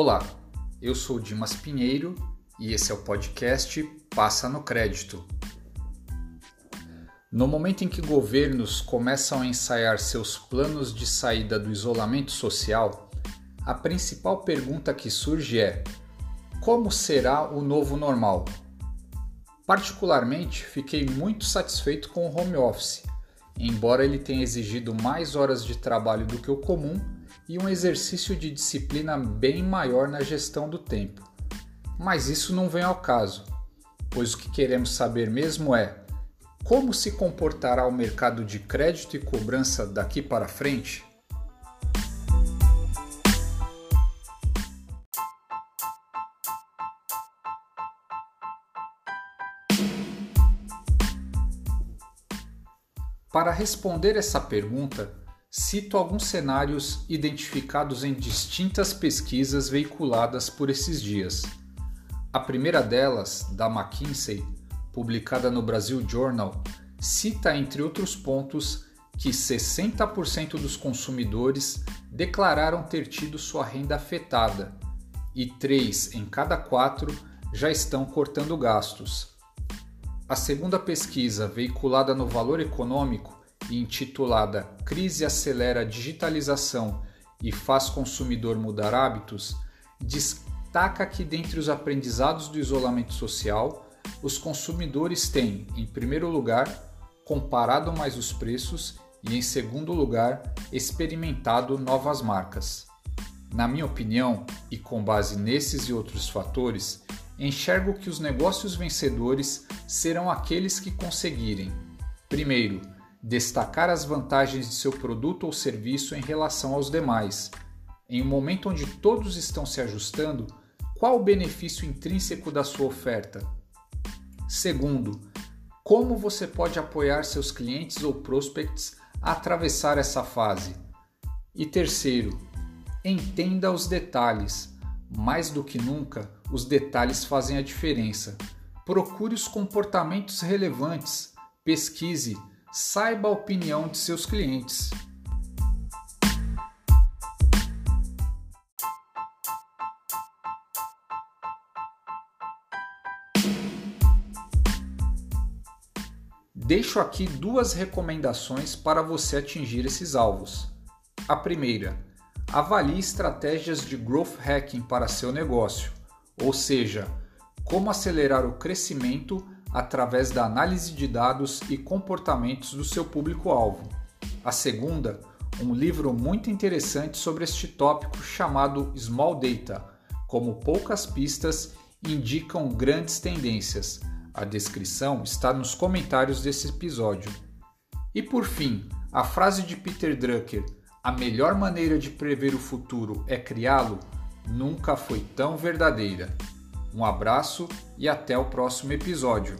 Olá, eu sou Dimas Pinheiro e esse é o podcast Passa no Crédito. No momento em que governos começam a ensaiar seus planos de saída do isolamento social, a principal pergunta que surge é: como será o novo normal? Particularmente, fiquei muito satisfeito com o home office, embora ele tenha exigido mais horas de trabalho do que o comum e um exercício de disciplina bem maior na gestão do tempo. Mas isso não vem ao caso, pois o que queremos saber mesmo é como se comportará o mercado de crédito e cobrança daqui para frente? Para responder essa pergunta, cito alguns cenários identificados em distintas pesquisas veiculadas por esses dias. A primeira delas, da McKinsey, publicada no Brasil Journal, cita, entre outros pontos, que 60% dos consumidores declararam ter tido sua renda afetada e 3 em cada 4 já estão cortando gastos. A segunda pesquisa, veiculada no Valor Econômico e intitulada Crise acelera a digitalização e faz consumidor mudar hábitos, destaca que dentre os aprendizados do isolamento social, os consumidores têm, em primeiro lugar, comparado mais os preços e, em segundo lugar, experimentado novas marcas. Na minha opinião, e com base nesses e outros fatores, enxergo que os negócios vencedores serão aqueles que conseguirem, primeiro, destacar as vantagens de seu produto ou serviço em relação aos demais. Em um momento onde todos estão se ajustando, qual o benefício intrínseco da sua oferta? Segundo, como você pode apoiar seus clientes ou prospects a atravessar essa fase? E terceiro, entenda os detalhes. Mais do que nunca, os detalhes fazem a diferença. Procure os comportamentos relevantes, pesquise, saiba a opinião de seus clientes. Deixo aqui duas recomendações para você atingir esses alvos. A primeira, avalie estratégias de growth hacking para seu negócio, ou seja, como acelerar o crescimento através da análise de dados e comportamentos do seu público-alvo. A segunda, um livro muito interessante sobre este tópico chamado Small Data, como poucas pistas indicam grandes tendências a descrição está nos comentários desse episódio. E por fim, a frase de Peter Drucker: a melhor maneira de prever o futuro é criá-lo, nunca foi tão verdadeira. Um abraço e até o próximo episódio.